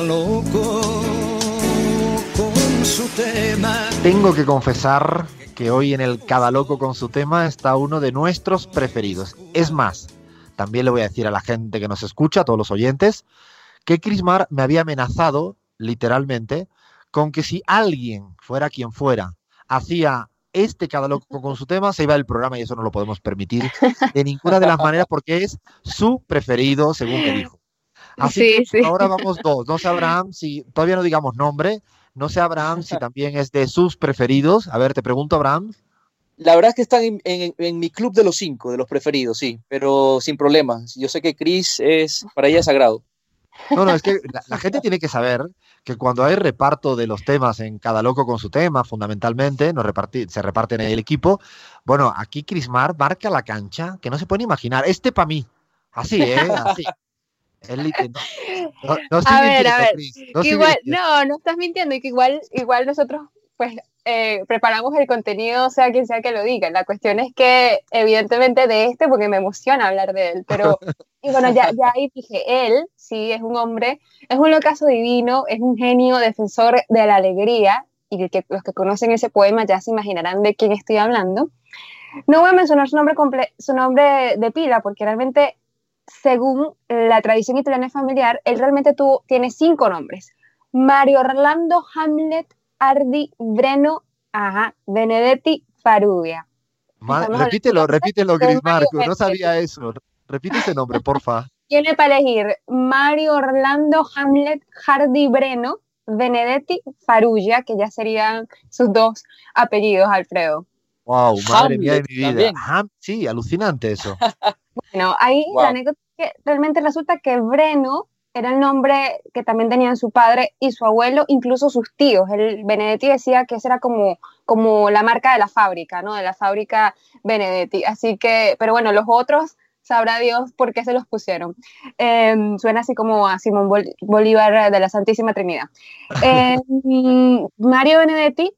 loco con su tema. Tengo que confesar que hoy en el Cada Loco con su tema está uno de nuestros preferidos. Es más, también le voy a decir a la gente que nos escucha, a todos los oyentes, que Crismar me había amenazado, literalmente, con que si alguien, fuera quien fuera, hacía este cada loco con su tema, se iba del programa y eso no lo podemos permitir de ninguna de las maneras porque es su preferido, según me dijo. Así que ahora vamos dos. No sé, Abraham, si todavía no digamos nombre, no sé, Abraham, si también es de sus preferidos. A ver, te pregunto, Abraham. La verdad es que están en, mi club de los cinco, de los preferidos, sí, pero sin problemas. Yo sé que Chris es, para ella sagrado. No, no, es que la, gente tiene que saber que cuando hay reparto de los temas en cada loco con su tema, fundamentalmente, nos se reparten en el equipo. Bueno, aquí Chris Mar marca la cancha, que no se puede imaginar. Este para mí. Así, ¿eh? Así. No, no, a ver, a ver. No, igual, no, no estás mintiendo y que igual, igual nosotros, pues eh, preparamos el contenido, sea quien sea que lo diga. La cuestión es que, evidentemente, de este, porque me emociona hablar de él, pero, y bueno, ya, ya ahí dije, él, sí, es un hombre, es un locazo divino, es un genio defensor de la alegría, y que, los que conocen ese poema ya se imaginarán de quién estoy hablando. No voy a mencionar su nombre, su nombre de pila, porque realmente, según la tradición italiana familiar, él realmente tuvo, tiene cinco nombres. Mario Orlando Hamlet Ardi Breno ajá, Benedetti Farubia. repítelo, repítelo, Gris Marco, no sabía eso. Repite ese nombre, porfa. Tiene para elegir Mario Orlando Hamlet Hardy Breno Benedetti Faruglia, que ya serían sus dos apellidos, Alfredo. Wow, madre mía de mi vida. sí, alucinante eso. bueno, ahí la anécdota es que realmente resulta que Breno era el nombre que también tenían su padre y su abuelo, incluso sus tíos. El Benedetti decía que esa era como, como la marca de la fábrica, ¿no? De la fábrica Benedetti. Así que, pero bueno, los otros sabrá Dios por qué se los pusieron. Em, suena así como a Simón Bolívar de la Santísima Trinidad. Em, Mario Benedetti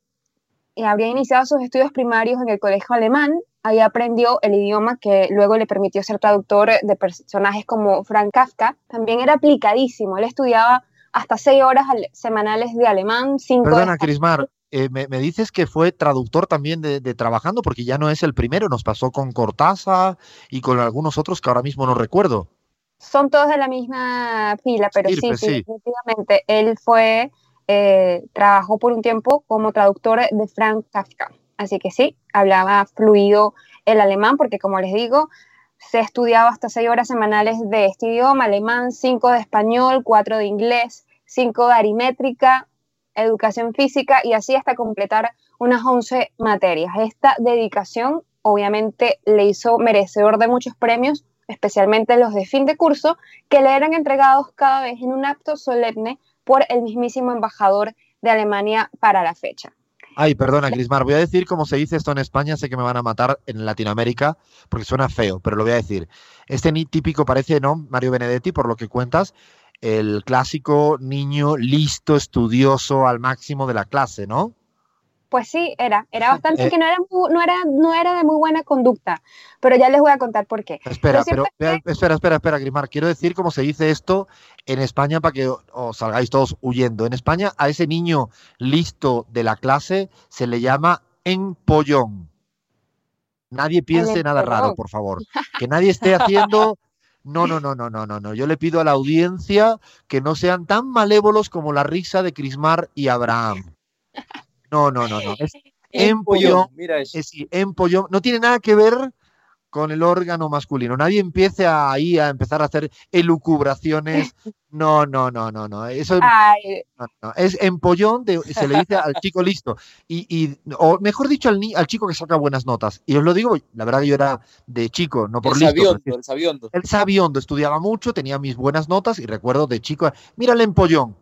eh, habría iniciado sus estudios primarios en el colegio alemán ahí aprendió el idioma que luego le permitió ser traductor de personajes como Frank Kafka. También era aplicadísimo, él estudiaba hasta seis horas semanales de alemán, cinco... Perdona, Crismar, eh, me, dices que fue traductor también de, trabajando, porque ya no es el primero, nos pasó con Cortázar y con algunos otros que ahora mismo no recuerdo. Son todos de la misma fila, pero sí, definitivamente. Él fue, eh, trabajó por un tiempo como traductor de Frank Kafka. Así que sí, hablaba fluido el alemán, porque como les digo, se estudiaba hasta seis horas semanales de este idioma, alemán, cinco de español, cuatro de inglés, cinco de arimétrica, educación física y así hasta completar unas once materias. Esta dedicación obviamente le hizo merecedor de muchos premios, especialmente los de fin de curso, que le eran entregados cada vez en un acto solemne por el mismísimo embajador de Alemania para la fecha. Ay, perdona, Crismar, voy a decir cómo se dice esto en España, sé que me van a matar en Latinoamérica porque suena feo, pero lo voy a decir. Este ni típico parece, ¿no? Mario Benedetti, por lo que cuentas, el clásico niño listo, estudioso al máximo de la clase, ¿no? Pues sí, era, era bastante eh, que no era, no, era, no era de muy buena conducta, pero ya les voy a contar por qué. Espera, pero, espera, espera, espera, quiero decir cómo se dice esto en España para que os salgáis todos huyendo. En España a ese niño listo de la clase se le llama empollón. Nadie piense nada raro, por favor. Que nadie esté haciendo no, no, no, no, no, no, no. Yo le pido a la audiencia que no sean tan malévolos como la risa de Crismar y Abraham. No, no, no, no. Es empollón. Mira eso. Es, empollón. No tiene nada que ver con el órgano masculino. Nadie empiece ahí a empezar a hacer elucubraciones. No, no, no, no, no. Eso es empollón, de, se le dice al chico listo. Y, y o mejor dicho, al, al chico que saca buenas notas. Y os lo digo, la verdad que yo era de chico, no por el listo. Sabiondo, el sabiondo. El sabiondo, estudiaba mucho, tenía mis buenas notas y recuerdo de chico, mira el empollón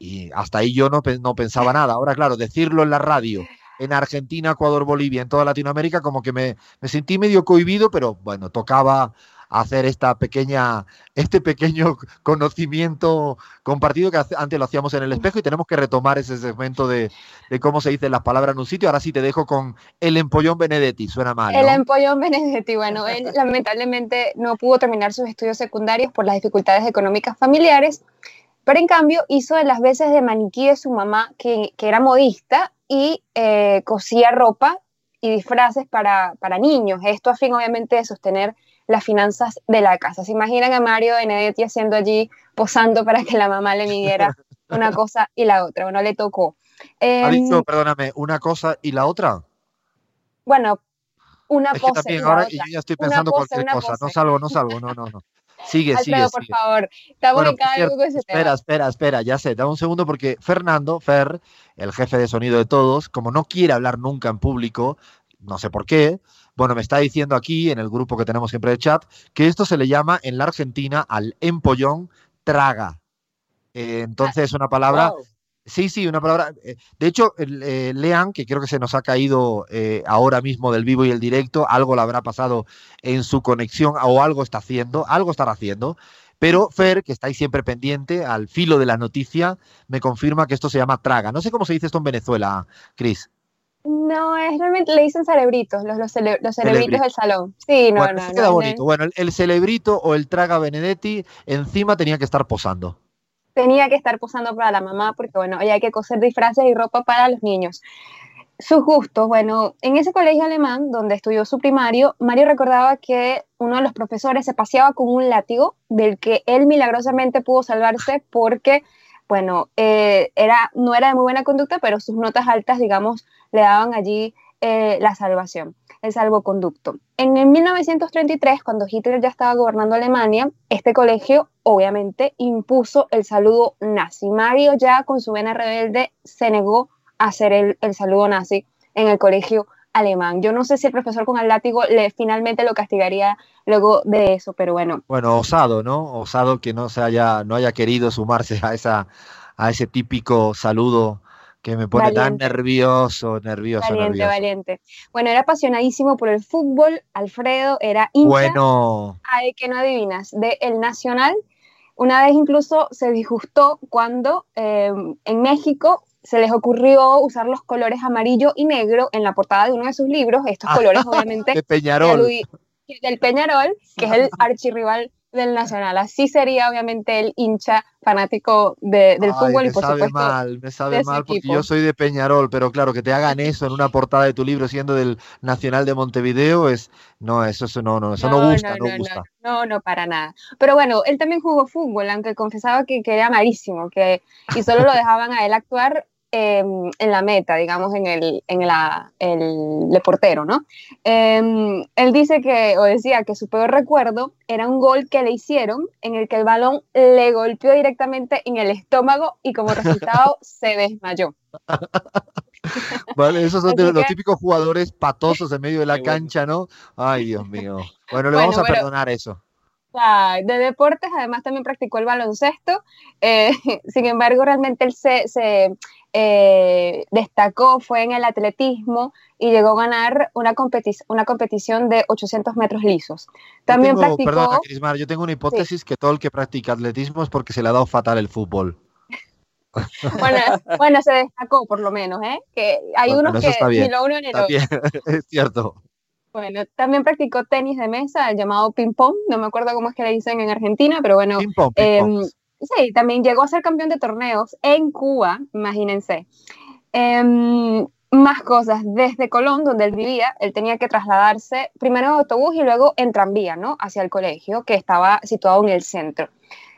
y hasta ahí yo no, no pensaba nada. Ahora, claro, decirlo en la radio, en Argentina, Ecuador, Bolivia, en toda Latinoamérica, como que me, me sentí medio cohibido, pero bueno, tocaba hacer esta pequeña, este pequeño conocimiento compartido que antes lo hacíamos en el espejo y tenemos que retomar ese segmento de, de cómo se dicen las palabras en un sitio. Ahora sí te dejo con el empollón Benedetti, suena mal. El empollón Benedetti, bueno, él lamentablemente no pudo terminar sus estudios secundarios por las dificultades económicas familiares Pero en cambio hizo de las veces de maniquí de su mamá, que, que era modista, y eh, cosía ropa y disfraces para, para niños. Esto a fin, obviamente, de sostener las finanzas de la casa. ¿Se imaginan a Mario Benedetti haciendo allí, posando para que la mamá le midiera una cosa y la otra? Bueno, le tocó. ha dicho, perdóname, una cosa y la otra. Bueno, una es pose. y ahora yo ya estoy pensando cualquier cosa. No salgo, no salgo, no, no, no. Sigue, sigue. por favor. Estamos en cada cierto, que se Espera, espera, espera, ya sé, dame un segundo porque Fernando, Fer, el jefe de sonido de todos, como no quiere hablar nunca en público, no sé por qué, bueno, me está diciendo aquí en el grupo que tenemos siempre de chat que esto se le llama en la Argentina al empollón traga. Eh, entonces es una palabra Sí, sí, una palabra. Eh, de hecho, eh, Lean, que creo que se nos ha caído eh, ahora mismo del vivo y el directo, algo le habrá pasado en su conexión o algo está haciendo, algo estará haciendo. Pero Fer, que está ahí siempre pendiente, al filo de la noticia, me confirma que esto se llama traga. No sé cómo se dice esto en Venezuela, Cris. No, es realmente le dicen cerebritos, los, los, cerebritos del salón. Sí, no, bueno, no, queda bonito. Bueno, el, el cerebrito o el traga Benedetti encima tenía que estar posando tenía que estar posando para la mamá porque, bueno, hay que coser disfraces y ropa para los niños. Sus gustos, bueno, en ese colegio alemán donde estudió su primario, Mario recordaba que uno de los profesores se paseaba con un látigo del que él milagrosamente pudo salvarse porque, bueno, eh, era, no era de muy buena conducta, pero sus notas altas, digamos, le daban allí eh, la salvación el salvoconducto. En el 1933, cuando Hitler ya estaba gobernando Alemania, este colegio obviamente impuso el saludo nazi. Mario ya con su vena rebelde se negó a hacer el, saludo nazi en el colegio alemán. Yo no sé si el profesor con el látigo le finalmente lo castigaría luego de eso, pero bueno. Bueno, osado, ¿no? Osado que no se haya, no haya querido sumarse a esa, a ese típico saludo que me pone tan nervioso, nervioso, valiente, Valiente, Bueno, era apasionadísimo por el fútbol, Alfredo era hincha, bueno. ay, que no adivinas, de El Nacional. Una vez incluso se disgustó cuando em, en México se les ocurrió usar los colores amarillo y negro en la portada de uno de sus libros, estos colores obviamente de Peñarol. del Peñarol, que es el archirrival del Nacional. Así sería obviamente el hincha fanático del fútbol y por sabe mal, me sabe mal porque yo soy de Peñarol, pero claro, que te hagan eso en una portada de tu libro siendo del Nacional de Montevideo es no, eso, eso no, no, eso no, gusta, no, gusta. No, no, para nada. Pero bueno, él también jugó fútbol, aunque confesaba que, que era malísimo, que y solo lo dejaban a él actuar Em, en la meta, digamos, en el, en la, el, portero, ¿no? Em, él dice que, o decía que su peor recuerdo era un gol que le hicieron en el que el balón le golpeó directamente en el estómago y como resultado se desmayó. Vale, esos son los típicos jugadores patosos en medio de la cancha, ¿no? Ay, Dios mío. Bueno, le vamos a perdonar eso. De deportes, además también practicó el baloncesto. Eh, sin embargo, realmente él se, eh, destacó fue en el atletismo y llegó a ganar una, una competición de 800 metros lisos. También tengo, practicó... Perdona, Crismar, yo tengo una hipótesis que todo el que practica atletismo es porque se le ha dado fatal el fútbol. bueno, bueno, se destacó por lo menos, ¿eh? Que hay unos que ni lo uno ni lo otro. es cierto. Bueno, también practicó tenis de mesa, el llamado ping-pong, no me acuerdo cómo es que le dicen en Argentina, pero bueno, ping -pong, ping -pong. Eh, Sí, también llegó a ser campeón de torneos en Cuba, imagínense. Em, más cosas, desde Colón, donde él vivía, él tenía que trasladarse primero en autobús y luego en tranvía, ¿no? Hacia el colegio, que estaba situado en el centro.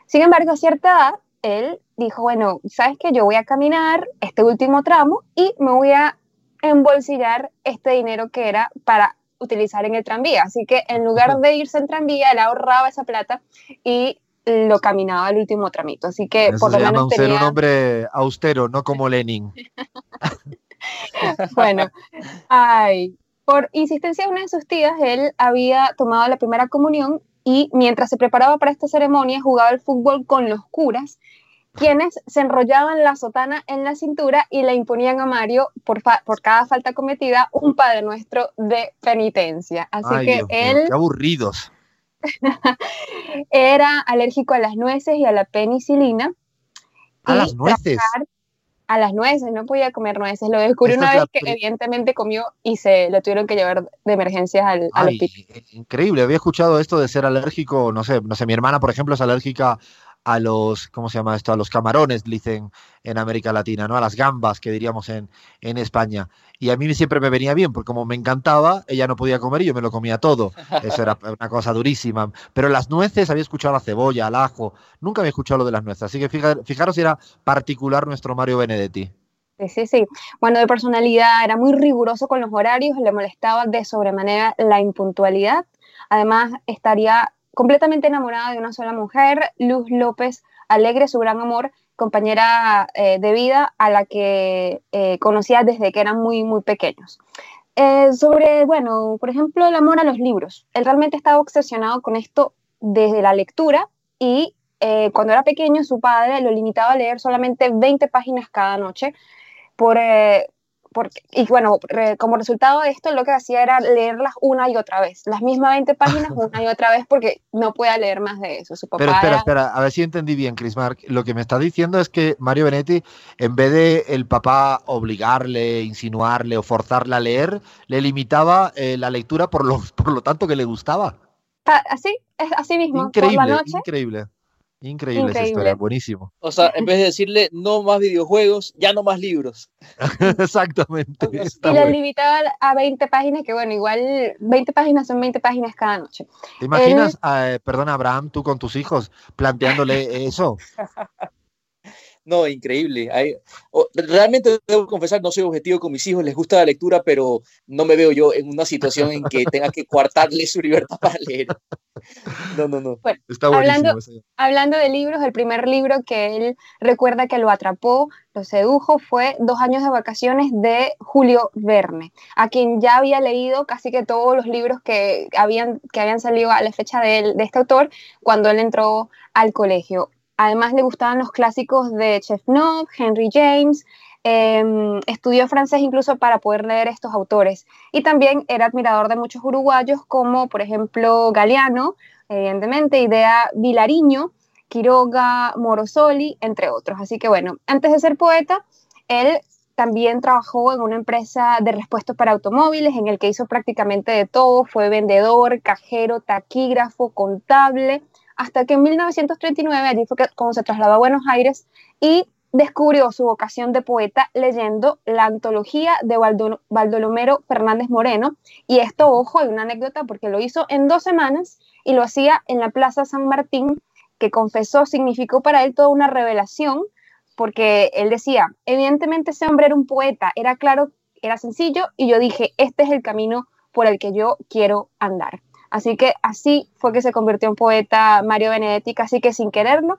Sin embargo, a cierta edad, él dijo, bueno, ¿sabes qué? Yo voy a caminar este último tramo y me voy a embolsillar este dinero que era para utilizar en el tranvía. Así que en lugar de irse en tranvía, él ahorraba esa plata y lo caminaba el último tramito. Así que por lo menos ser un hombre austero, no como Lenin. bueno, ay, por insistencia de una de sus tías, él había tomado la primera comunión y mientras se preparaba para esta ceremonia jugaba el fútbol con los curas, quienes se enrollaban la sotana en la cintura y le imponían a Mario, por, por cada falta cometida, un Padre Nuestro de penitencia. Así que él... qué aburridos. era alérgico a las nueces y a la penicilina. ¿A las nueces? A las nueces, no podía comer nueces. Lo descubrió una vez que evidentemente comió y se lo tuvieron que llevar de emergencias al, hospital. Increíble, había escuchado esto de ser alérgico, no sé, no sé, mi hermana, por ejemplo, es alérgica a los, ¿cómo se llama esto? A los camarones, dicen en América Latina, ¿no? A las gambas, que diríamos en, en España. Y a mí siempre me venía bien, porque como me encantaba, ella no podía comer y yo me lo comía todo. Eso era una cosa durísima. Pero las nueces, había escuchado la cebolla, el ajo, nunca había escuchado lo de las nueces. Así que fijaros si era particular nuestro Mario Benedetti. Sí, sí, sí. Bueno, de personalidad era muy riguroso con los horarios, le molestaba de sobremanera la impuntualidad. Además, estaría completamente enamorada de una sola mujer, Luz López Alegre, su gran amor, compañera eh, de vida a la que eh, conocía desde que eran muy, muy pequeños. Eh, sobre, bueno, por ejemplo, el amor a los libros. Él realmente estaba obsesionado con esto desde la lectura y cuando era pequeño su padre lo limitaba a leer solamente 20 páginas cada noche por, y bueno, como resultado de esto, lo que hacía era leerlas una y otra vez, las mismas 20 páginas una y otra vez, porque no puede leer más de eso. Pero espera, espera, a ver si entendí bien, Chris Mark. Lo que me está diciendo es que Mario Benetti, en vez de el papá obligarle, insinuarle o forzarle a leer, le limitaba eh, la lectura por lo, por lo tanto que le gustaba. Ah, así, es así mismo. Increíble, por la noche, increíble. Increíble, esa historia, buenísimo. O sea, en vez de decirle no más videojuegos, ya no más libros. Exactamente. y lo limitaba a 20 páginas, que bueno, igual 20 páginas son 20 páginas cada noche. ¿Te imaginas, eh, perdona Abraham, tú con tus hijos planteándole eso? No, increíble. realmente debo confesar, no soy objetivo con mis hijos, les gusta la lectura, pero no me veo yo en una situación en que tenga que coartarle su libertad para leer. No, no, no. Está hablando, hablando de libros, el primer libro que él recuerda que lo atrapó, lo sedujo, fue Dos años de vacaciones de Julio Verne, a quien ya había leído casi que todos los libros que habían, que habían salido a la fecha de, de este autor cuando él entró al colegio. Además le gustaban los clásicos de Chefnok, Henry James, em, estudió francés incluso para poder leer estos autores. Y también era admirador de muchos uruguayos como por ejemplo Galeano, evidentemente, Idea Vilariño, Quiroga, Morosoli, entre otros. Así que bueno, antes de ser poeta, él también trabajó en una empresa de repuestos para automóviles en el que hizo prácticamente de todo, fue vendedor, cajero, taquígrafo, contable, hasta que en 1939, allí fue como se trasladó a Buenos Aires y descubrió su vocación de poeta leyendo la antología de Baldomero Fernández Moreno. Y esto, ojo, hay una anécdota porque lo hizo en dos semanas y lo hacía en la Plaza San Martín, que confesó significó para él toda una revelación, porque él decía, evidentemente ese hombre era un poeta, era claro, era sencillo, y yo dije, este es el camino por el que yo quiero andar. Así que así fue que se convirtió en poeta Mario Benedetti, casi que sin quererlo.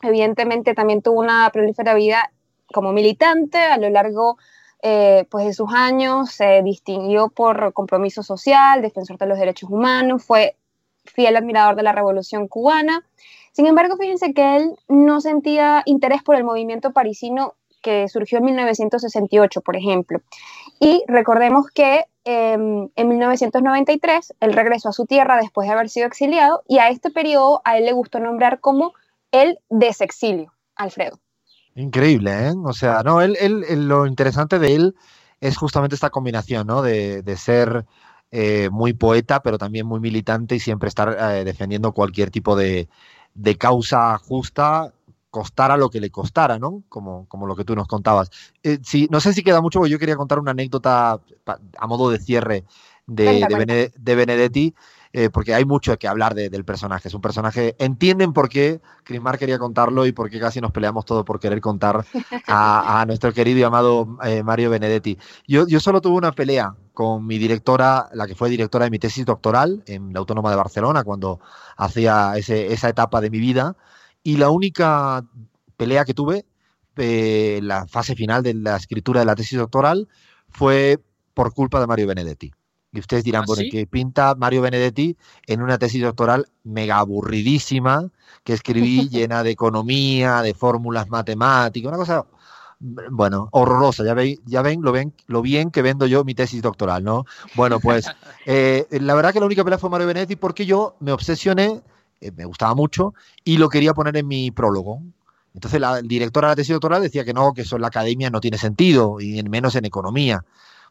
Evidentemente también tuvo una prolífera vida como militante a lo largo eh, pues de sus años, se distinguió por compromiso social, defensor de los derechos humanos, fue fiel admirador de la revolución cubana. Sin embargo, fíjense que él no sentía interés por el movimiento parisino que surgió en 1968, por ejemplo. Y recordemos que em, en 1993 él regresó a su tierra después de haber sido exiliado y a este periodo a él le gustó nombrar como el desexilio, Alfredo. Increíble, ¿eh? O sea, no, él, lo interesante de él es justamente esta combinación, ¿no? De, ser eh, muy poeta, pero también muy militante y siempre estar eh, defendiendo cualquier tipo de, de causa justa costara lo que le costara, ¿no? Como, como lo que tú nos contabas. Eh, no sé si queda mucho, porque yo quería contar una anécdota a modo de cierre de, de, Benedetti, eh, porque hay mucho que hablar del personaje. Es un personaje, entienden por qué Crismar quería contarlo y por qué casi nos peleamos todo por querer contar a, nuestro querido y amado eh, Mario Benedetti. Yo, yo solo tuve una pelea con mi directora, la que fue directora de mi tesis doctoral en la Autónoma de Barcelona, cuando hacía esa etapa de mi vida y la única pelea que tuve, la fase final de la escritura de la tesis doctoral, fue por culpa de Mario Benedetti. Y ustedes dirán, ¿Ah, bueno, que pinta Mario Benedetti en una tesis doctoral mega aburridísima que escribí llena de economía, de fórmulas matemáticas, una cosa, bueno, horrorosa. Ya, ven, ya ven, lo ven, lo bien que vendo yo mi tesis doctoral, ¿no? Bueno, pues eh, la verdad que la única pelea fue Mario Benedetti porque yo me obsesioné eh, me gustaba mucho y lo quería poner en mi prólogo. Entonces la directora de la tesis doctoral decía que no, que eso en la academia no tiene sentido y menos en economía.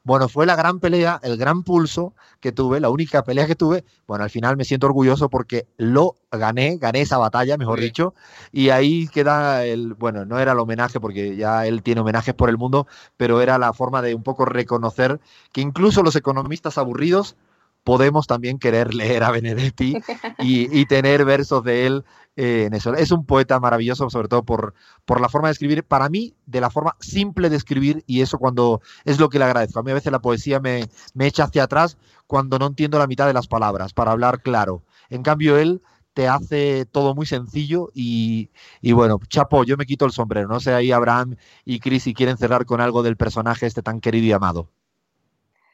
Bueno, fue la gran pelea, el gran pulso que tuve, la única pelea que tuve. Bueno, al final me siento orgulloso porque lo gané, gané esa batalla, mejor dicho, y ahí queda el, bueno, no era el homenaje porque ya él tiene homenajes por el mundo, pero era la forma de un poco reconocer que incluso los economistas aburridos podemos también querer leer a Benedetti y, tener versos de él eh, en eso. Es un poeta maravilloso, sobre todo por, por la forma de escribir, para mí, de la forma simple de escribir, y eso cuando es lo que le agradezco. A mí a veces la poesía me, me echa hacia atrás cuando no entiendo la mitad de las palabras, para hablar claro. En cambio, él te hace todo muy sencillo y, y, bueno, chapo, yo me quito el sombrero. No sé ahí Abraham y Chris si quieren cerrar con algo del personaje este tan querido y amado.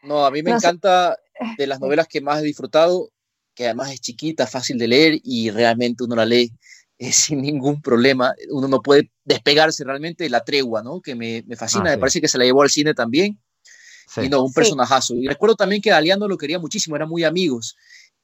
No, a mí me encanta de las novelas que más he disfrutado, que además es chiquita, fácil de leer y realmente uno la lee eh, sin ningún problema. Uno no puede despegarse realmente de la tregua, ¿no? Que me, me fascina, ah, me parece que se la llevó al cine también. Y no, un personajazo. Y recuerdo también que Galeano lo quería muchísimo, eran muy amigos.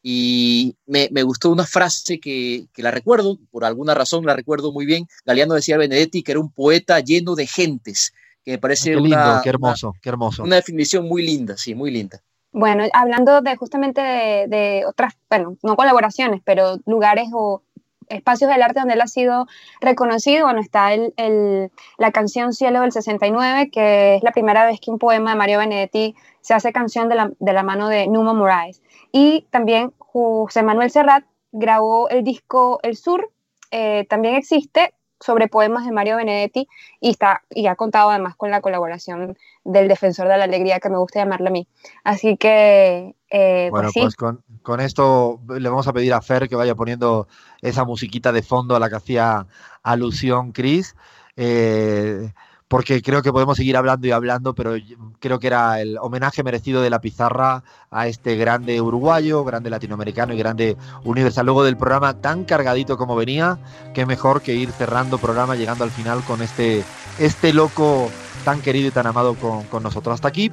Y me, me gustó una frase que, que, la recuerdo, por alguna razón la recuerdo muy bien. Galeano decía a Benedetti que era un poeta lleno de gentes, que me parece una, qué hermoso, qué hermoso. Una definición muy linda, sí, muy linda. Bueno, hablando de justamente de, otras, bueno, no colaboraciones, pero lugares o espacios del arte donde él ha sido reconocido, bueno, está el, el, la canción Cielo del 69, que es la primera vez que un poema de Mario Benedetti se hace canción de la, de la mano de Numa Moraes. Y también José Manuel Serrat grabó el disco El Sur, eh, también existe, sobre poemas de Mario Benedetti y, está, y ha contado además con la colaboración del Defensor de la Alegría, que me gusta llamarle a mí. Así que... Eh, pues bueno, pues, con, con, esto le vamos a pedir a Fer que vaya poniendo esa musiquita de fondo a la que hacía alusión Chris. Eh, porque creo que podemos seguir hablando y hablando, pero creo que era el homenaje merecido de la pizarra a este grande uruguayo, grande latinoamericano y grande universal. Luego del programa tan cargadito como venía, qué mejor que ir cerrando programa, llegando al final con este, este loco tan querido y tan amado con, nosotros. Hasta aquí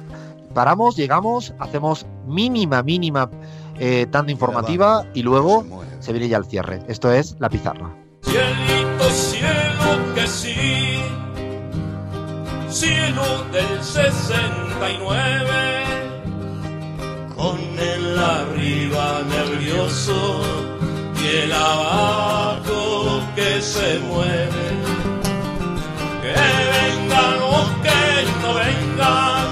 paramos, llegamos, hacemos mínima, mínima eh, tanda informativa y luego se viene ya el cierre. Esto es la pizarra. Cielito, cielo que sí cielo del 69, con el arriba nervioso y el abajo que se mueve. Que vengan o que no vengan,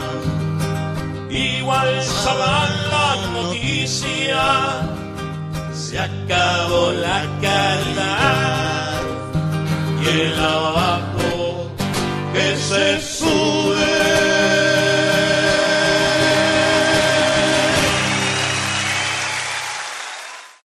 igual sabrán la noticia, se acabó la caridad y el abajo que se